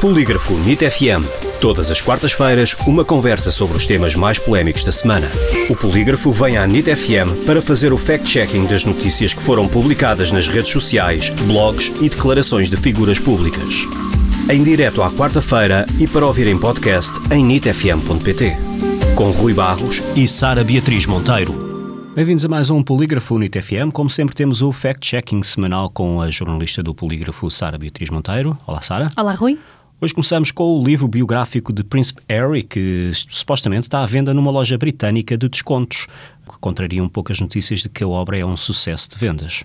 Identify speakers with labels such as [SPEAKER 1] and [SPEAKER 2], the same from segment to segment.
[SPEAKER 1] Polígrafo NIT FM. Todas as quartas-feiras, uma conversa sobre os temas mais polémicos da semana. O Polígrafo vem à NIT FM para fazer o fact-checking das notícias que foram publicadas nas redes sociais, blogs e declarações de figuras públicas. Em direto à quarta-feira e para ouvir em podcast em nitfm.pt. Com Rui Barros e Sara Beatriz Monteiro. Bem-vindos a mais um Polígrafo Unit FM. Como sempre, temos o fact-checking semanal com a jornalista do Polígrafo, Sara Beatriz Monteiro. Olá, Sara.
[SPEAKER 2] Olá, Rui.
[SPEAKER 1] Hoje começamos com o livro biográfico de Príncipe Harry, que supostamente está à venda numa loja britânica de descontos, que contraria um pouco as notícias de que a obra é um sucesso de vendas.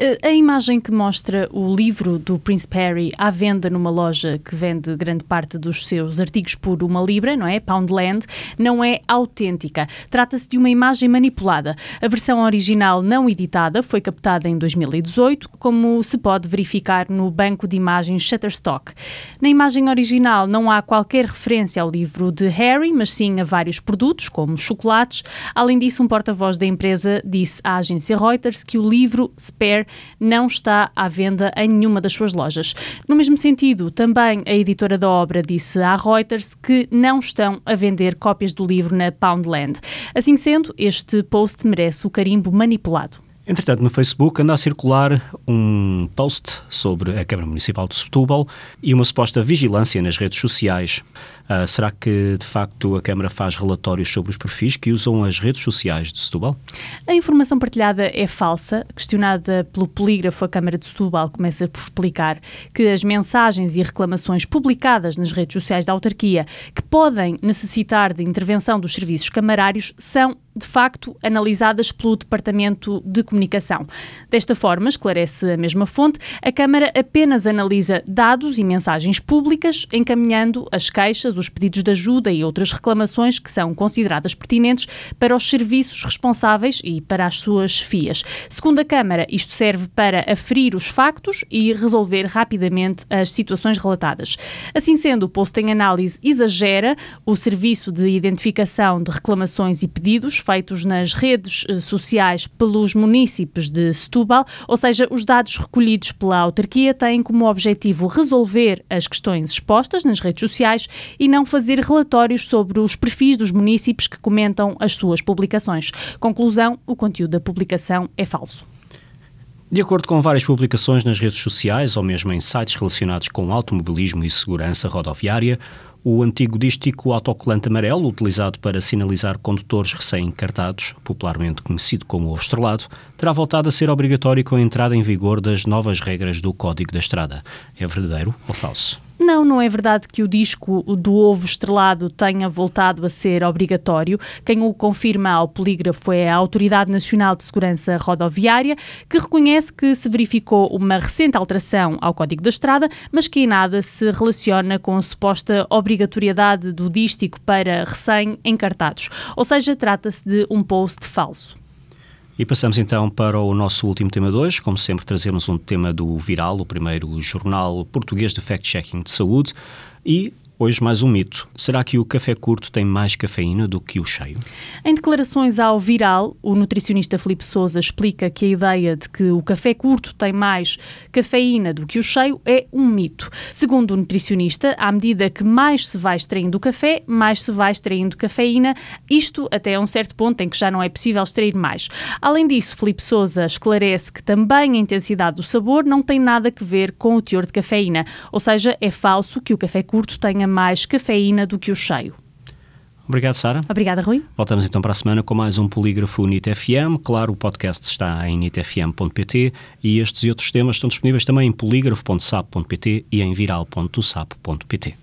[SPEAKER 2] Eh, a imagem que mostra o livro do Príncipe Harry à venda numa loja que vende grande parte dos seus artigos por uma libra, não é? Poundland, não é autêntica. Trata-se de uma imagem manipulada. A versão original não editada foi captada em 2018, como se pode verificar no banco de imagens Shutterstock. Na imagem original não há qualquer referência ao livro de Harry, mas sim a vários produtos, como chocolates. Além disso, um porta-voz da empresa disse à agência Reuters que o livro Spare não está à venda em nenhuma das suas lojas. No mesmo sentido, também a editora da obra disse à Reuters que não estão a vender cópias do livro na Poundland. Assim sendo, este post merece o carimbo manipulado.
[SPEAKER 1] Entretanto, no Facebook anda a circular um post sobre a Câmara Municipal de Setúbal e uma suposta vigilância nas redes sociais. Uh, será que, de facto, a Câmara faz relatórios sobre os perfis que usam as redes sociais de Setúbal?
[SPEAKER 2] A informação partilhada é falsa. Questionada pelo polígrafo, a Câmara de Setúbal começa por explicar que as mensagens e reclamações publicadas nas redes sociais da autarquia que podem necessitar de intervenção dos serviços camarários são de facto analisadas pelo Departamento de Comunicação. Desta forma, esclarece a mesma fonte, a Câmara apenas analisa dados e mensagens públicas, encaminhando as queixas, os pedidos de ajuda e outras reclamações que são consideradas pertinentes para os serviços responsáveis e para as suas FIAs. Segundo a Câmara, isto serve para aferir os factos e resolver rapidamente as situações relatadas. Assim sendo, o posto em análise exagera o serviço de identificação de reclamações e pedidos feitos nas redes eh, sociais pelos municípios de Setúbal, ou seja, os dados recolhidos pela autarquia têm como objetivo resolver as questões expostas nas redes sociais e não fazer relatórios sobre os perfis dos municípios que comentam as suas publicações. Conclusão: o conteúdo da publicação é falso.
[SPEAKER 1] De acordo com várias publicações nas redes sociais ou mesmo em sites relacionados com automobilismo e segurança rodoviária, o antigo dístico autocolante amarelo, utilizado para sinalizar condutores recém-encartados, popularmente conhecido como ovo estrelado, terá voltado a ser obrigatório com a entrada em vigor das novas regras do Código da Estrada. É verdadeiro ou falso?
[SPEAKER 2] Não, não é verdade que o disco do ovo estrelado tenha voltado a ser obrigatório. Quem o confirma ao polígrafo é a Autoridade Nacional de Segurança Rodoviária, que reconhece que se verificou uma recente alteração ao Código da Estrada, mas que em nada se relaciona com a suposta obrigatoriedade do dístico para recém-encartados. Ou seja, trata-se de um post falso.
[SPEAKER 1] E passamos então para o nosso último tema de hoje. Como sempre, trazemos um tema do Viral, o primeiro jornal português de fact-checking de saúde. E Hoje mais um mito. Será que o café curto tem mais cafeína do que o cheio?
[SPEAKER 2] Em declarações ao Viral, o nutricionista Felipe Souza explica que a ideia de que o café curto tem mais cafeína do que o cheio é um mito. Segundo o nutricionista, à medida que mais se vai extraindo o café, mais se vai extraindo cafeína, isto até a um certo ponto em que já não é possível extrair mais. Além disso, Felipe Souza esclarece que também a intensidade do sabor não tem nada a ver com o teor de cafeína, ou seja, é falso que o café curto tenha mais cafeína do que o cheio.
[SPEAKER 1] Obrigado, Sara.
[SPEAKER 2] Obrigada, Rui.
[SPEAKER 1] Voltamos então para a semana com mais um Polígrafo NIT FM. Claro, o podcast está em nitfm.pt e estes e outros temas estão disponíveis também em polígrafo.sap.pt e em viral.sap.pt.